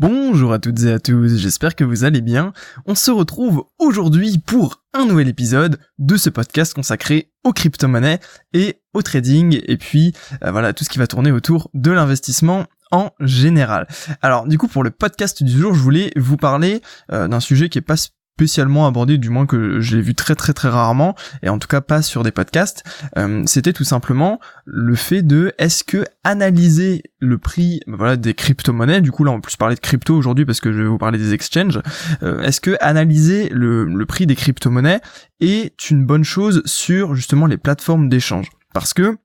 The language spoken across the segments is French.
Bonjour à toutes et à tous, j'espère que vous allez bien. On se retrouve aujourd'hui pour un nouvel épisode de ce podcast consacré aux crypto-monnaies et au trading et puis euh, voilà tout ce qui va tourner autour de l'investissement en général. Alors du coup pour le podcast du jour je voulais vous parler euh, d'un sujet qui est pas spécialement abordé, du moins que je l'ai vu très très très rarement, et en tout cas pas sur des podcasts, euh, c'était tout simplement le fait de est-ce que analyser le prix bah voilà des crypto-monnaies, du coup là on plus parler de crypto aujourd'hui parce que je vais vous parler des exchanges, euh, est-ce que analyser le, le prix des crypto-monnaies est une bonne chose sur justement les plateformes d'échange? Parce que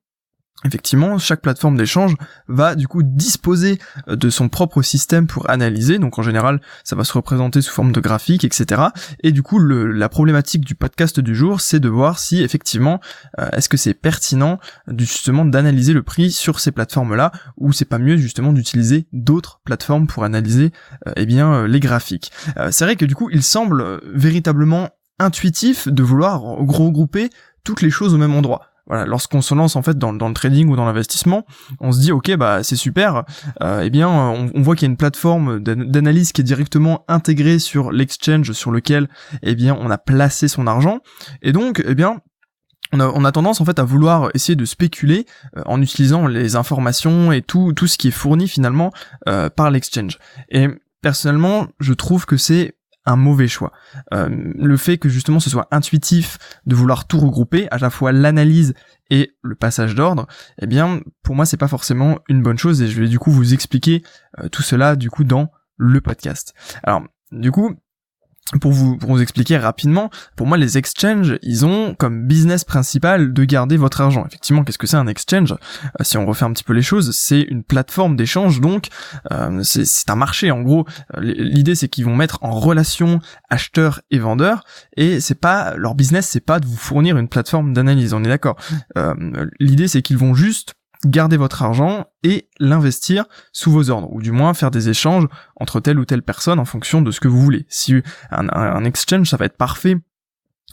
Effectivement, chaque plateforme d'échange va du coup disposer euh, de son propre système pour analyser, donc en général ça va se représenter sous forme de graphique, etc. Et du coup la problématique du podcast du jour c'est de voir si effectivement euh, est-ce que c'est pertinent justement d'analyser le prix sur ces plateformes-là, ou c'est pas mieux justement d'utiliser d'autres plateformes pour analyser euh, eh bien les graphiques. c'est vrai que du coup il semble véritablement intuitif de vouloir regrouper toutes les choses au même endroit voilà, lorsqu'on se lance en fait dans, le trading ou dans l'investissement, on se dit ok bah c'est super, euh, eh bien on, voit qu'il y a une plateforme d'analyse qui est directement intégrée sur l'exchange sur lequel eh bien on a placé son argent, et donc eh bien on a, tendance en fait à vouloir essayer de spéculer euh, en utilisant les informations et tout, tout ce qui est fourni finalement euh, par l'exchange. Et personnellement, je trouve que c'est un mauvais choix. Euh, le fait que justement ce soit intuitif de vouloir tout regrouper, à la fois l'analyse et le passage d'ordre, eh bien pour moi c'est pas forcément une bonne chose et je vais du coup vous expliquer euh, tout cela du coup dans le podcast. Alors du coup pour vous, pour vous expliquer rapidement, pour moi les exchanges, ils ont comme business principal de garder votre argent. Effectivement, qu'est-ce que c'est un exchange? Euh, Si on refait un petit peu les choses, c'est une plateforme d'échange, donc euh, c'est un marché. En gros, euh, l'idée c'est qu'ils vont mettre en relation acheteurs et vendeurs, et c'est pas leur business, c'est pas de vous fournir une plateforme d'analyse. On est d'accord. l'idée c'est qu'ils vont juste garder votre argent et l'investir sous vos ordres, ou du moins faire des échanges entre telle ou telle personne en fonction de ce que vous voulez. Si un, exchange, ça va être parfait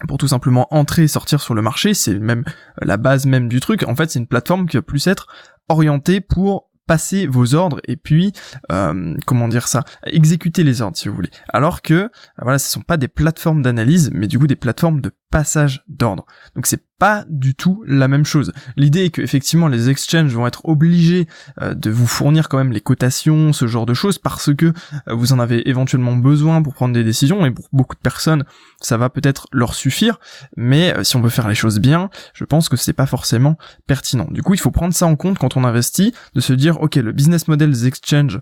pour tout simplement entrer et sortir sur le marché, c'est même la base même du truc. En fait, c'est une plateforme qui va plus être orientée pour passer vos ordres et puis euh, comment dire ça exécuter les ordres si vous voulez alors que voilà ce sont pas des plateformes d'analyse mais du coup des plateformes de passage d'ordre donc c'est pas du tout la même chose. L'idée est que effectivement les exchanges vont être obligés euh, de vous fournir quand même les cotations, ce genre de choses, parce que euh, vous en avez éventuellement besoin pour prendre des décisions, et pour beaucoup de personnes ça va peut-être leur suffire, mais euh, si on veut faire les choses bien, je pense que c'est pas forcément pertinent. Du coup il faut prendre ça en compte quand on investit, de se dire ok le business model des exchanges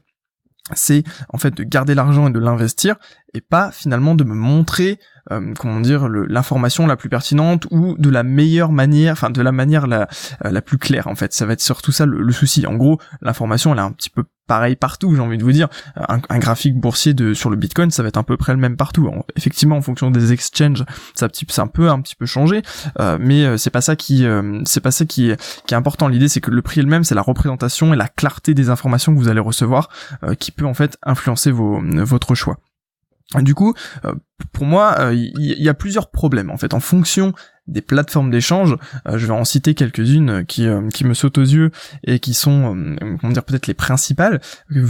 c'est en fait de garder l'argent et de l'investir et pas finalement de me montrer euh, comment dire l'information la plus pertinente ou de la meilleure manière enfin de la manière la, euh, la plus claire en fait. Ça va être surtout ça le, souci. En gros l'information elle est un petit peu pareil partout j'ai envie de vous dire. Un, graphique boursier de sur le bitcoin ça va être à peu près le même partout. Effectivement en fonction des exchanges ça c'est un peu un petit peu changé euh, mais c'est pas ça qui c'est pas ça qui qui est important. L'idée c'est que le prix est le même c'est la représentation et la clarté des informations que vous allez recevoir qui peut en fait influencer vos votre choix du coup, euh, pour moi, euh, il y, a plusieurs problèmes en fait en fonction des plateformes d'échange. Euh, je vais en citer quelques-unes qui qui me sautent aux yeux et qui sont, comment dire, peut-être les principales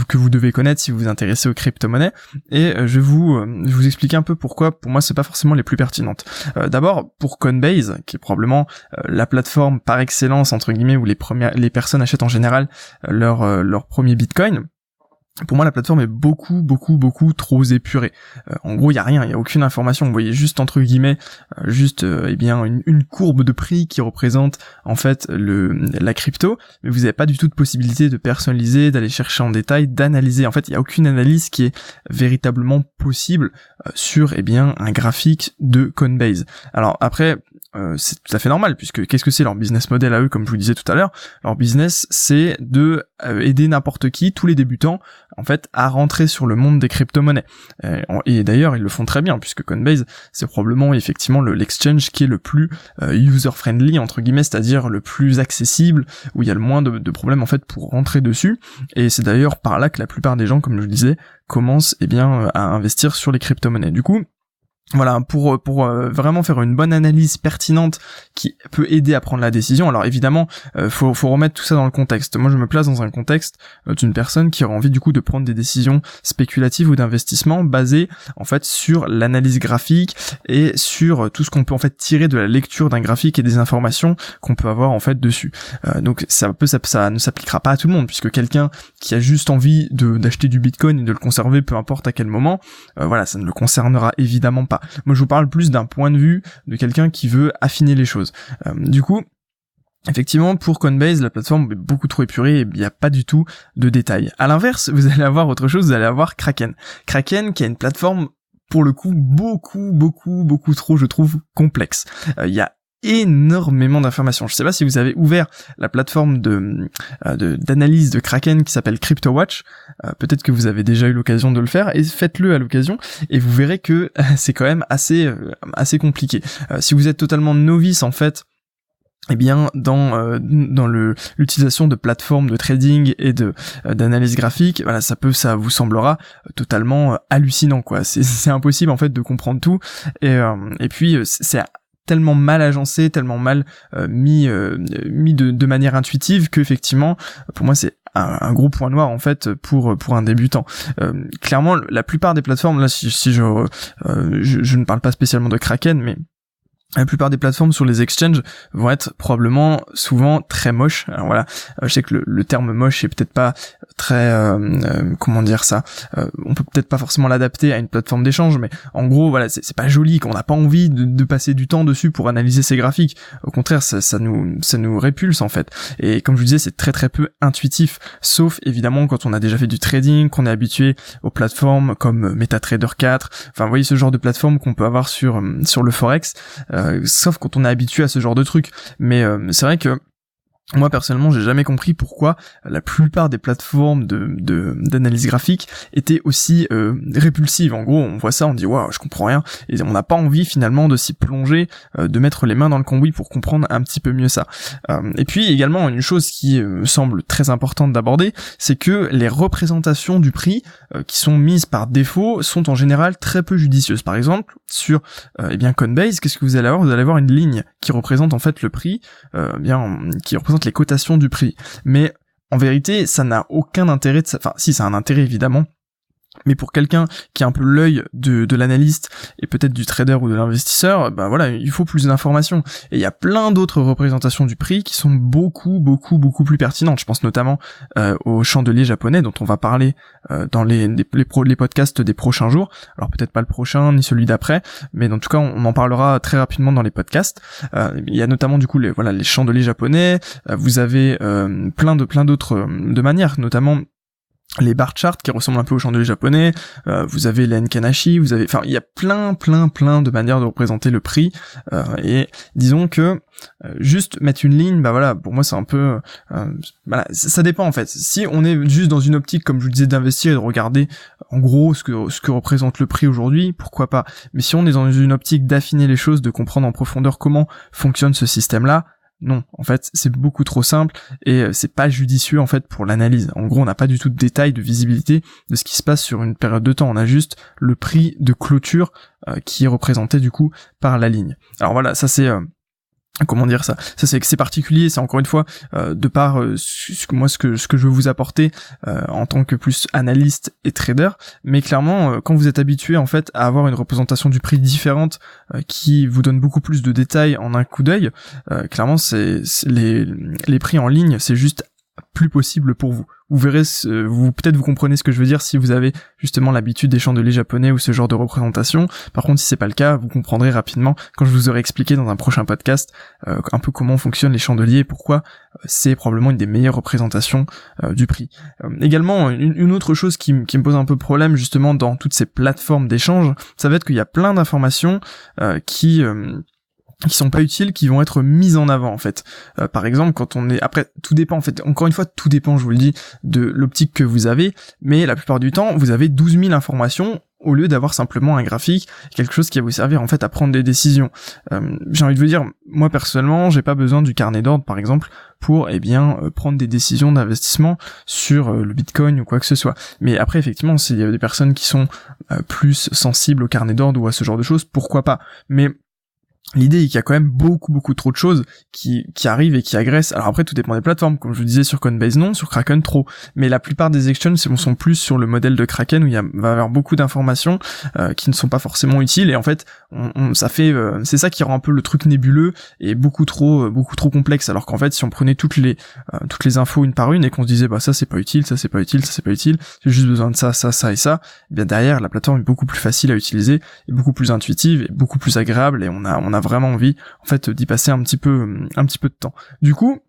que vous devez connaître si vous vous intéressez aux crypto-monnaies. Et je vais vous vous expliquer un peu pourquoi. Pour moi, c'est pas forcément les plus pertinentes. D'abord, pour Coinbase, qui est probablement la plateforme par excellence entre guillemets où les premières les personnes achètent en général leur leur premier Bitcoin pour moi la plateforme est beaucoup beaucoup beaucoup trop épurée. Euh, en gros il y a rien, il y a aucune information. Vous voyez juste entre guillemets euh, juste euh, eh bien une, courbe de prix qui représente en fait le la crypto, mais vous n'avez pas du tout de possibilité de personnaliser, d'aller chercher en détail, d'analyser. En fait il y a aucune analyse qui est véritablement possible sur eh bien un graphique de Coinbase. Alors après euh, c'est tout à fait normal puisque qu'est-ce que c'est leur business model à eux comme je vous disais tout à l'heure? Leur business c'est de euh, aider n'importe qui tous les débutants en fait à rentrer sur le monde des crypto-monnaies. Euh, et d'ailleurs ils le font très bien puisque Coinbase c'est probablement effectivement l'exchange qui est le plus user friendly entre guillemets c'est-à-dire le plus accessible où il y a le moins de, de problèmes en fait pour rentrer dessus. Et c'est d'ailleurs par là que la plupart des gens comme je le disais commencent eh bien à investir sur les crypto-monnaies. Du coup voilà pour pour euh, vraiment faire une bonne analyse pertinente qui peut aider à prendre la décision alors évidemment euh, faut faut remettre tout ça dans le contexte. Moi je me place dans un contexte euh, d'une personne qui aura envie du coup de prendre des décisions spéculatives ou d'investissement basées en fait sur l'analyse graphique et sur tout ce qu'on peut en fait tirer de la lecture d'un graphique et des informations qu'on peut avoir en fait dessus. Donc ça peut ça, ça ne s'appliquera pas à tout le monde puisque quelqu'un qui a juste envie d'acheter du bitcoin et de le conserver peu importe à quel moment voilà ça ne le concernera évidemment pas moi, je vous parle plus d'un point de vue de quelqu'un qui veut affiner les choses. Euh, du coup, Effectivement, pour Coinbase, la plateforme est beaucoup trop épurée et il n'y a pas du tout de détails. À l'inverse, vous allez avoir autre chose, vous allez avoir Kraken. Kraken qui a une plateforme pour le coup beaucoup, beaucoup, beaucoup trop, je trouve, complexe. Euh, il y a énormément d'informations. Je sais pas si vous avez ouvert la plateforme de euh, d'analyse de, Kraken qui s'appelle CryptoWatch. Euh, Peut-être que vous avez déjà eu l'occasion de le faire et faites-le à l'occasion et vous verrez que c'est quand même assez euh, assez compliqué. Euh, si vous êtes totalement novice en fait eh bien dans dans le l'utilisation de plateformes de trading et de d'analyse graphique voilà ça peut ça vous semblera totalement hallucinant quoi c'est impossible en fait de comprendre tout et et puis c'est tellement mal agencé, tellement mal euh, mis euh, mis de, manière intuitive que effectivement, pour moi, c'est un, gros point noir en fait pour pour un débutant. Euh, clairement, la plupart des plateformes, là, si, je, je ne parle pas spécialement de Kraken, mais la plupart des plateformes sur les exchanges vont être probablement souvent très moches. Voilà, euh, je sais que le, terme moche est peut-être pas très euh, euh, comment dire ça. on peut peut-être pas forcément l'adapter à une plateforme d'échange, mais en gros voilà, c'est pas joli, qu'on n'a pas envie de, passer du temps dessus pour analyser ces graphiques. Au contraire, ça, nous ça nous répulse en fait. Et comme je vous disais, c'est très très peu intuitif, sauf évidemment quand on a déjà fait du trading, qu'on est habitué aux plateformes comme MetaTrader 4. Enfin, vous voyez ce genre de plateforme qu'on peut avoir sur sur le forex. Euh, sauf quand on est habitué à ce genre de truc. Mais euh, c'est vrai que moi personnellement, j'ai jamais compris pourquoi la plupart des plateformes de d'analyse graphique étaient aussi euh, répulsives. En gros, on voit ça, on dit waouh, je comprends rien, et on n'a pas envie finalement de s'y plonger, euh, de mettre les mains dans le cambouis pour comprendre un petit peu mieux ça. Euh, et puis également une chose qui me semble très importante d'aborder, c'est que les représentations du prix qui sont mises par défaut sont en général très peu judicieuses. Par exemple, sur eh bien Coinbase, qu'est-ce que vous allez avoir? Vous allez avoir une ligne qui représente en fait le prix, bien qui représente les cotations du prix. Mais en vérité, ça n'a aucun intérêt de Enfin, si, ça a un intérêt évidemment, mais pour quelqu'un qui a un peu l'œil de, de l'analyste et peut-être du trader ou de l'investisseur, ben voilà, il faut plus d'informations. Et il y a plein d'autres représentations du prix qui sont beaucoup, beaucoup, beaucoup plus pertinentes. Je pense notamment euh, au chandelier japonais dont on va parler euh, dans les, les, les, podcasts des prochains jours. Alors peut-être pas le prochain ni celui d'après, mais en tout cas on en parlera très rapidement dans les podcasts. Euh, il y a notamment du coup les voilà les chandeliers japonais. Euh, vous avez euh, plein de plein d'autres de manières, notamment les bar charts qui ressemblent un peu au chandelier japonais, euh, vous avez les Nkanashi, vous avez, enfin, il y a plein, plein, plein de manières de représenter le prix, euh, et disons que euh, juste mettre une ligne, bah voilà, pour moi c'est un peu, voilà, ça, dépend en fait. Si on est juste dans une optique, comme je vous disais, d'investir et de regarder en gros ce que ce que représente le prix aujourd'hui, pourquoi pas. Mais si on est dans une optique d'affiner les choses, de comprendre en profondeur comment fonctionne ce système-là, non, en fait, c'est beaucoup trop simple et euh, c'est pas judicieux en fait pour l'analyse. En gros, on n'a pas du tout de détails, de visibilité de ce qui se passe sur une période de temps. On a juste le prix de clôture euh, qui est représenté du coup par la ligne. Alors voilà, ça c'est euh, comment dire ça? Ça c'est que c'est particulier c'est encore une fois euh, de par euh, moi ce que ce que je veux vous apporter euh, en tant que plus analyste et trader. Mais clairement quand vous êtes habitué en fait à avoir une représentation du prix différente qui vous donne beaucoup plus de détails en un coup d'œil clairement c'est les les prix en ligne c'est juste plus possible pour vous. Vous verrez, vous peut-être vous comprenez ce que je veux dire si vous avez justement l'habitude des chandeliers japonais ou ce genre de représentation. Par contre, si c'est pas le cas, vous comprendrez rapidement quand je vous aurai expliqué dans un prochain podcast euh, un peu comment fonctionnent les chandeliers et pourquoi euh, c'est probablement une des meilleures représentations euh, du prix. également, une, autre chose qui, qui, me pose un peu problème justement dans toutes ces plateformes d'échange, ça va être qu'il y a plein d'informations qui qui sont pas utiles, qui vont être mises en avant en fait. Euh, par exemple, quand on est après, tout dépend en fait. Encore une fois, tout dépend, je vous le dis, de l'optique que vous avez. Mais la plupart du temps, vous avez 12 000 informations au lieu d'avoir simplement un graphique, quelque chose qui va vous servir en fait à prendre des décisions. Euh, j'ai envie de vous dire, moi personnellement, j'ai pas besoin du carnet d'ordre par exemple pour eh bien euh, prendre des décisions d'investissement sur euh, le Bitcoin ou quoi que ce soit. Mais après effectivement, s'il y a des personnes qui sont plus sensibles au carnet d'ordre ou à ce genre de choses, pourquoi pas? Mais L'idée est qu'il y a quand même beaucoup beaucoup trop de choses qui, qui arrivent et qui agressent. Alors après tout dépend des plateformes, comme je vous disais sur Coinbase non, sur Kraken trop. Mais la plupart des exchanges sont plus sur le modèle de Kraken où il y a, va y avoir beaucoup d'informations euh, qui ne sont pas forcément utiles et en fait on, ça fait euh, c'est ça qui rend un peu le truc nébuleux et beaucoup trop euh, beaucoup trop complexe. Alors qu'en fait si on prenait toutes les toutes les infos une par une et qu'on se disait bah ça c'est pas utile, ça c'est pas utile, ça c'est pas utile, j'ai juste besoin de ça, ça, ça et ça, eh bien derrière la plateforme est beaucoup plus facile à utiliser, et beaucoup plus intuitive et beaucoup plus agréable et on a on a vraiment envie en fait d'y passer un petit peu un petit peu de temps. Du coup,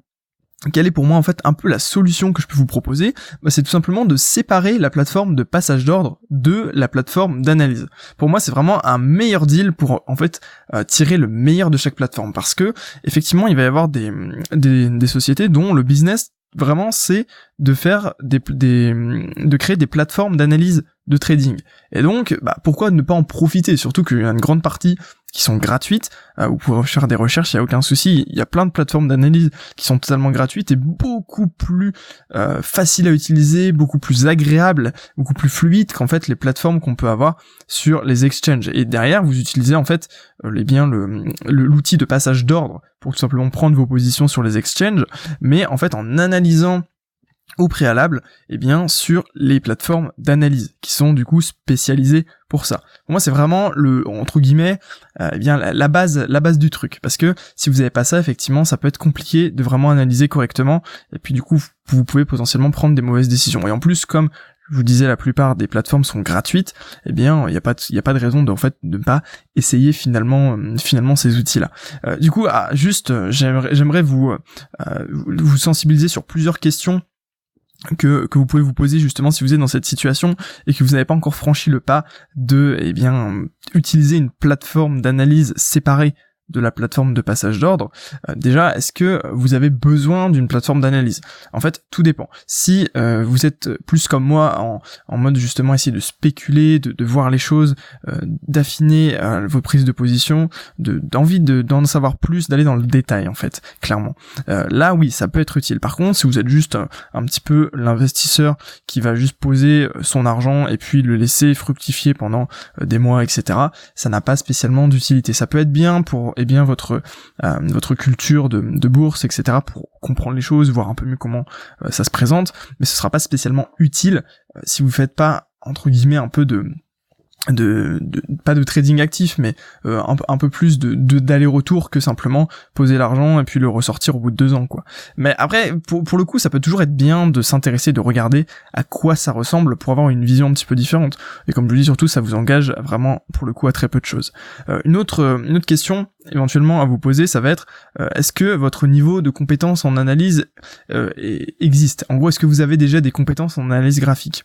quelle est pour moi en fait un peu la solution que je peux vous proposer? Bah, C'est tout simplement de séparer la plateforme de passage d'ordre de la plateforme d'analyse. Pour moi, c'est vraiment un meilleur deal pour en fait euh, tirer le meilleur de chaque plateforme parce que effectivement, il va y avoir des, des, des sociétés dont le business vraiment c'est de faire des, des de créer des plateformes d'analyse de trading. Et donc, bah, pourquoi ne pas en profiter? Surtout qu'il y a une grande partie qui sont gratuites. Euh, vous pouvez faire des recherches, il y a aucun souci. Il y a plein de plateformes d'analyse qui sont totalement gratuites et beaucoup plus euh, faciles à utiliser, beaucoup plus agréables, beaucoup plus fluides qu'en fait les plateformes qu'on peut avoir sur les exchanges. Et derrière, vous utilisez en fait euh, les bien le l'outil de passage d'ordre pour tout simplement prendre vos positions sur les exchanges, mais en fait en analysant au préalable, eh bien sur les plateformes d'analyse qui sont du coup spécialisées pour ça. Pour moi, c'est vraiment le entre guillemets, euh, eh bien la, base, la base du truc, parce que si vous n'avez pas ça, effectivement, ça peut être compliqué de vraiment analyser correctement, et puis du coup, vous pouvez potentiellement prendre des mauvaises décisions. Et en plus, comme je vous disais, la plupart des plateformes sont gratuites, eh bien, il n'y a pas, il a pas de raison de, en fait, de ne pas essayer finalement, euh, finalement ces outils-là. Euh, du coup, ah, juste, j'aimerais, j'aimerais vous, vous sensibiliser sur plusieurs questions que, vous pouvez vous poser justement si vous êtes dans cette situation et que vous n'avez pas encore franchi le pas de eh bien utiliser une plateforme d'analyse séparée de la plateforme de passage d'ordre, euh, déjà, est-ce que vous avez besoin d'une plateforme d'analyse? En fait, tout dépend. Si euh, vous êtes plus comme moi en, en mode justement essayer de spéculer, de, voir les choses, euh, d'affiner vos prises de position, d'envie de, d'en savoir plus, d'aller dans le détail en fait, clairement. là, oui, ça peut être utile. Par contre, si vous êtes juste un, petit peu l'investisseur qui va juste poser son argent et puis le laisser fructifier pendant des mois, etc., ça n'a pas spécialement d'utilité. Ça peut être bien pour et bien votre euh, votre culture de, de, bourse, etc. pour comprendre les choses, voir un peu mieux comment euh, ça se présente, mais ce sera pas spécialement utile euh, si vous faites pas entre guillemets un peu de de, pas de trading actif mais euh, un, peu plus d'aller-retour que simplement poser l'argent et puis le ressortir au bout de deux ans quoi. Mais après pour, le coup ça peut toujours être bien de s'intéresser de regarder à quoi ça ressemble pour avoir une vision un petit peu différente. Et comme je le dis surtout ça vous engage vraiment pour le coup à très peu de choses. Euh, une autre une autre question éventuellement à vous poser ça va être euh, est-ce que votre niveau de compétence en analyse existe? En gros est-ce que vous avez déjà des compétences en analyse graphique?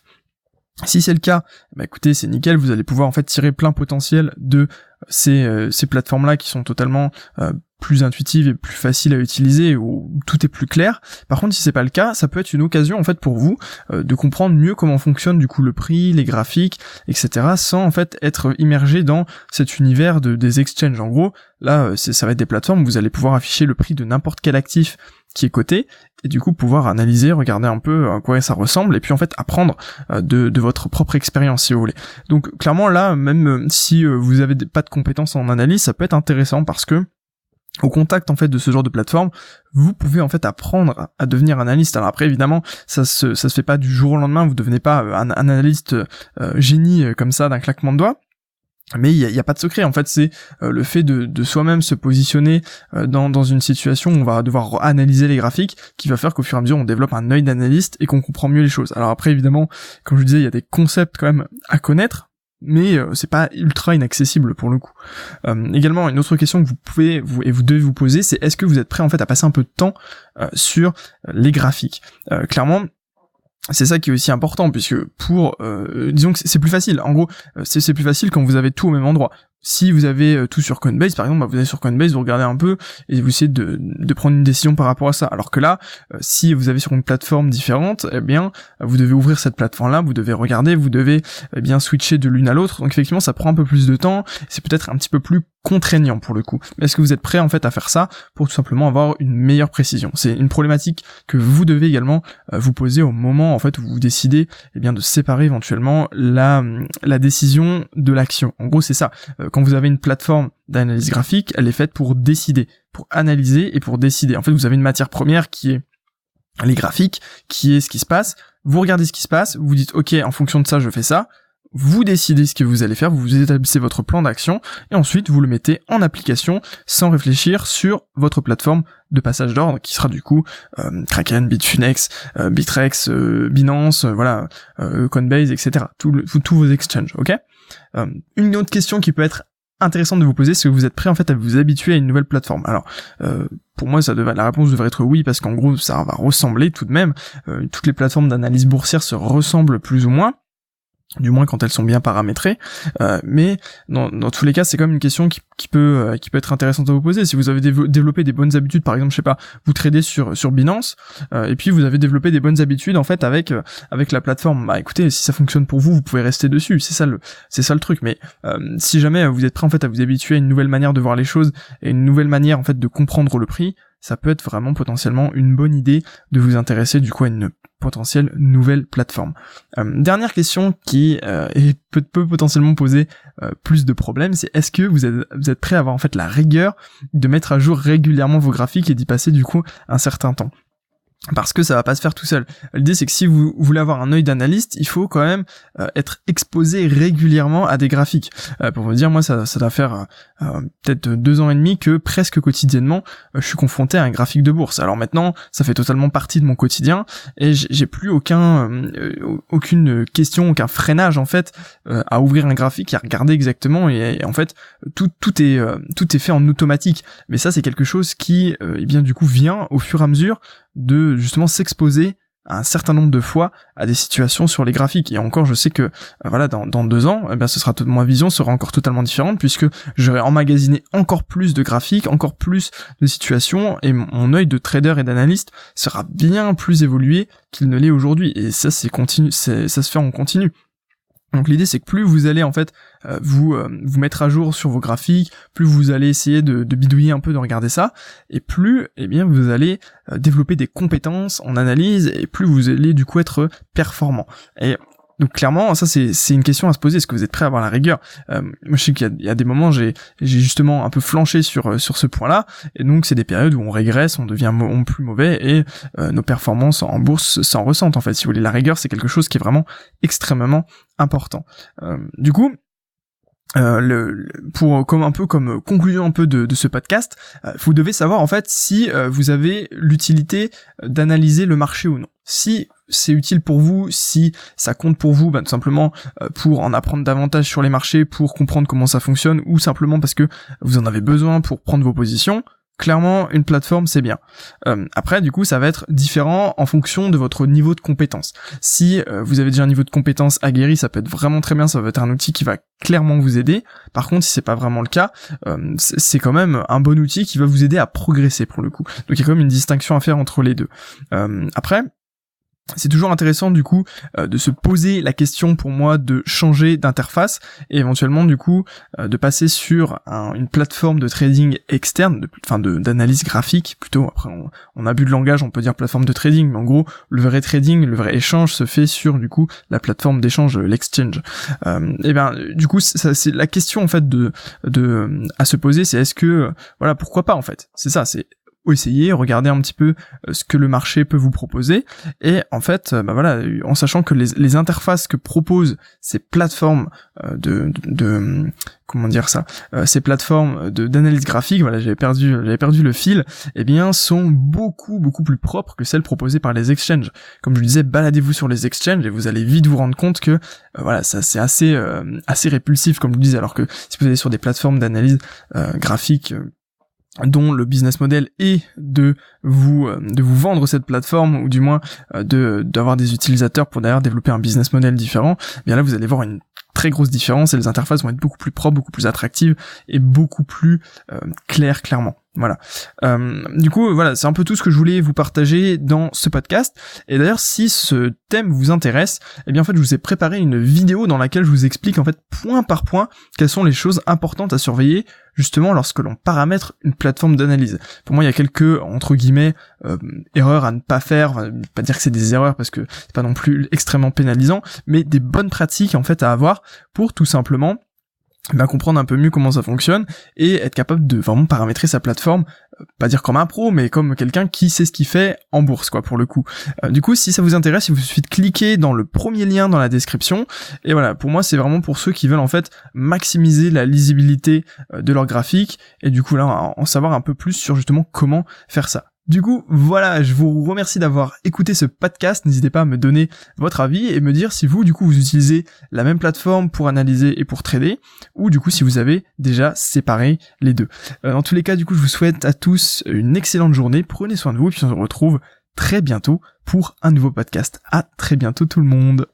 Si c'est le cas, bah écoutez, c'est nickel, vous allez pouvoir en fait tirer plein potentiel de ces, euh, ces plateformes-là qui sont totalement euh, plus intuitives et plus faciles à utiliser, où tout est plus clair. Par contre, si c'est pas le cas, ça peut être une occasion en fait pour vous euh, de comprendre mieux comment fonctionne du coup le prix, les graphiques, etc. sans en fait être immergé dans cet univers de, des exchanges. En gros, là, ça va être des plateformes où vous allez pouvoir afficher le prix de n'importe quel actif qui est coté et du coup pouvoir analyser, regarder un peu à quoi ça ressemble et puis en fait apprendre euh, de, votre propre expérience si vous voulez. Donc clairement là, même euh, si euh, vous avez pas de compétences en analyse, ça peut être intéressant parce que au contact en fait de ce genre de plateforme, vous pouvez en fait apprendre à devenir analyste. Alors après évidemment, ça se ça se fait pas du jour au lendemain, vous devenez pas un, analyste génie comme ça d'un claquement de doigts. Mais il n'y a, pas de secret, en fait, c'est euh, le fait de, soi-même se positionner euh, dans, une situation où on va devoir analyser les graphiques qui va faire qu'au fur et à mesure on développe un œil d'analyste et qu'on comprend mieux les choses. Alors après, évidemment, comme je disais, il y a des concepts quand même à connaître, mais euh, c'est pas ultra inaccessible pour le coup. également, une autre question que vous pouvez et vous devez vous poser, c'est est-ce que vous êtes prêt en fait à passer un peu de temps sur les graphiques? Clairement, c'est ça qui est aussi important puisque pour euh, disons que c'est plus facile. En gros euh, c'est plus facile quand vous avez tout au même endroit si vous avez euh, tout sur Coinbase, par exemple, bah, vous allez sur Coinbase, vous regardez un peu et vous essayez de, de prendre une décision par rapport à ça. Alors que là, euh, si vous avez sur une plateforme différente, eh bien, vous devez ouvrir cette plateforme-là, vous devez regarder, vous devez eh bien switcher de l'une à l'autre. Donc effectivement, ça prend un peu plus de temps. C'est peut-être un petit peu plus contraignant pour le coup. Mais est-ce que vous êtes prêt en fait à faire ça pour tout simplement avoir une meilleure précision? C'est une problématique que vous devez également euh, vous poser au moment en fait où vous décidez eh bien de séparer éventuellement la la décision de l'action. En gros, c'est ça quand vous avez une plateforme d'analyse graphique, elle est faite pour décider, pour analyser et pour décider. En fait, vous avez une matière première qui est les graphiques, qui est ce qui se passe. Vous regardez ce qui se passe, vous dites OK, en fonction de ça, je fais ça. Vous décidez ce que vous allez faire, vous établissez votre plan d'action et ensuite vous le mettez en application sans réfléchir sur votre plateforme de passage d'ordre qui sera du coup euh, Kraken, Bitfinex, euh, Bitrex, euh, Binance, voilà, Coinbase, etc. tous vos exchanges, ok? Euh, une autre question qui peut être intéressante de vous poser, c'est que vous êtes prêt en fait à vous habituer à une nouvelle plateforme. Alors, euh, pour moi, la réponse devrait être oui, parce qu'en gros, ça va ressembler tout de même. Euh, toutes les plateformes d'analyse boursière se ressemblent plus ou moins du moins quand elles sont bien paramétrées. Euh, mais dans, dans, tous les cas, c'est quand même une question qui, qui peut euh, qui peut être intéressante à vous poser. Si vous avez développé des bonnes habitudes, par exemple, je sais pas, vous tradez sur sur Binance, euh, et puis vous avez développé des bonnes habitudes en fait avec avec la plateforme. Bah écoutez, si ça fonctionne pour vous, vous pouvez rester dessus. C'est ça le c'est ça le truc. Mais si jamais vous êtes prêt en fait à vous habituer à une nouvelle manière de voir les choses et une nouvelle manière en fait de comprendre le prix, ça peut être vraiment potentiellement une bonne idée de vous intéresser du coup à une potentielle nouvelle plateforme. Euh, dernière question qui euh, peut, potentiellement poser euh, plus de problèmes, c'est est-ce que vous êtes, vous êtes prêt à avoir en fait la rigueur de mettre à jour régulièrement vos graphiques et d'y passer du coup un certain temps? Parce que ça va pas se faire tout seul. L'idée c'est que si vous voulez avoir un œil d'analyste, il faut quand même euh, être exposé régulièrement à des graphiques. Euh, pour vous dire, moi ça, ça doit faire euh, peut-être deux ans et demi que presque quotidiennement je suis confronté à un graphique de bourse. Alors maintenant, ça fait totalement partie de mon quotidien et j'ai plus aucun aucune question, aucun freinage en fait à ouvrir un graphique et à regarder exactement et, en fait tout tout est tout est fait en automatique. Mais ça c'est quelque chose qui eh bien du coup vient au fur et à mesure de justement s'exposer un certain nombre de fois à des situations sur les graphiques. Et encore, je sais que euh, voilà, dans, deux ans, eh bien, ce sera ma vision sera encore totalement différente puisque j'aurai emmagasiné encore plus de graphiques, encore plus de situations, et mon œil de trader et d'analyste sera bien plus évolué qu'il ne l'est aujourd'hui. Et ça, c'est continu, ça se fait en continu. Donc l'idée c'est que plus vous allez en fait euh, vous euh, vous mettre à jour sur vos graphiques, plus vous allez essayer de, bidouiller un peu, de regarder ça, et plus eh bien vous allez euh, développer des compétences en analyse et plus vous allez du coup être performant. Et donc clairement, ça c'est c'est une question à se poser. Est-ce que vous êtes prêt à avoir la rigueur? Euh, Moi, je sais qu'il y, a des moments, j'ai j'ai justement un peu flanché sur euh, sur ce point-là, et donc c'est des périodes où on régresse, on devient plus mauvais, et euh, nos performances en bourse s'en ressentent. En fait, si vous voulez, la rigueur, c'est quelque chose qui est vraiment extrêmement important. du coup, euh, pour comme un peu comme conclusion un peu de, ce podcast, euh, vous devez savoir en fait si euh, vous avez l'utilité d'analyser le marché ou non. Si c'est utile pour vous, si ça compte pour vous, bah, tout simplement pour en apprendre davantage sur les marchés, pour comprendre comment ça fonctionne, ou simplement parce que vous en avez besoin pour prendre vos positions, clairement une plateforme c'est bien. Euh, après du coup ça va être différent en fonction de votre niveau de compétence. Si euh, vous avez déjà un niveau de compétence aguerri, ça peut être vraiment très bien, ça va être un outil qui va clairement vous aider. Par contre si c'est pas vraiment le cas, euh, c'est quand même un bon outil qui va vous aider à progresser pour le coup. Donc il y a quand même une distinction à faire entre les deux. après c'est toujours intéressant du coup euh, de se poser la question pour moi de changer d'interface et éventuellement du coup euh, de passer sur une plateforme de trading externe, enfin de, d'analyse graphique plutôt. Après on, a bu de langage, on peut dire plateforme de trading, mais en gros le vrai trading, le vrai échange se fait sur du coup la plateforme d'échange, l'exchange. Euh, et bien du coup c'est la question en fait de de à se poser, c'est est-ce que voilà pourquoi pas en fait? C'est ça, c'est essayer, regarder un petit peu euh, ce que le marché peut vous proposer. Et en fait, euh, bah voilà, en sachant que les, interfaces que proposent ces plateformes euh, de, de, comment dire ça, ces plateformes de d'analyse graphique, voilà, j'avais perdu, j'avais perdu le fil, eh bien, sont beaucoup beaucoup plus propres que celles proposées par les exchanges. Comme je disais, baladez-vous sur les exchanges et vous allez vite vous rendre compte que voilà, ça c'est assez assez répulsif comme je disais, alors que si vous allez sur des plateformes d'analyse graphique dont le business model est de vous euh, de vous vendre cette plateforme ou du moins euh, de d'avoir des utilisateurs pour d'ailleurs développer un business model différent, eh bien là vous allez voir une très grosse différence et les interfaces vont être beaucoup plus propres, beaucoup plus attractives et beaucoup plus euh, claires clairement. Voilà. Euh, du coup, voilà, c'est un peu tout ce que je voulais vous partager dans ce podcast. Et d'ailleurs, si ce thème vous intéresse, eh bien en fait, je vous ai préparé une vidéo dans laquelle je vous explique en fait point par point quelles sont les choses importantes à surveiller justement lorsque l'on paramètre une plateforme d'analyse. Pour moi, il y a quelques entre guillemets euh, erreurs à ne pas faire, pas dire que c'est des erreurs parce que c'est pas non plus extrêmement pénalisant, mais des bonnes pratiques en fait à avoir pour tout simplement bah, comprendre un peu mieux comment ça fonctionne et être capable de vraiment paramétrer sa plateforme, euh, pas dire comme un pro, mais comme quelqu'un qui sait ce qu'il fait en bourse, quoi, pour le coup. Euh, du coup, si ça vous intéresse, il vous suffit de cliquer dans le premier lien dans la description. Et voilà, pour moi, c'est vraiment pour ceux qui veulent en fait maximiser la lisibilité euh, de leur graphique et du coup là, en savoir un peu plus sur justement comment faire ça. Du coup, voilà, je vous remercie d'avoir écouté ce podcast. N'hésitez pas à me donner votre avis et me dire si vous, du coup, vous utilisez la même plateforme pour analyser et pour trader, ou du coup, si vous avez déjà séparé les deux. Euh, dans tous les cas, du coup, je vous souhaite à tous une excellente journée. Prenez soin de vous et puis on se retrouve très bientôt pour un nouveau podcast. À très bientôt tout le monde.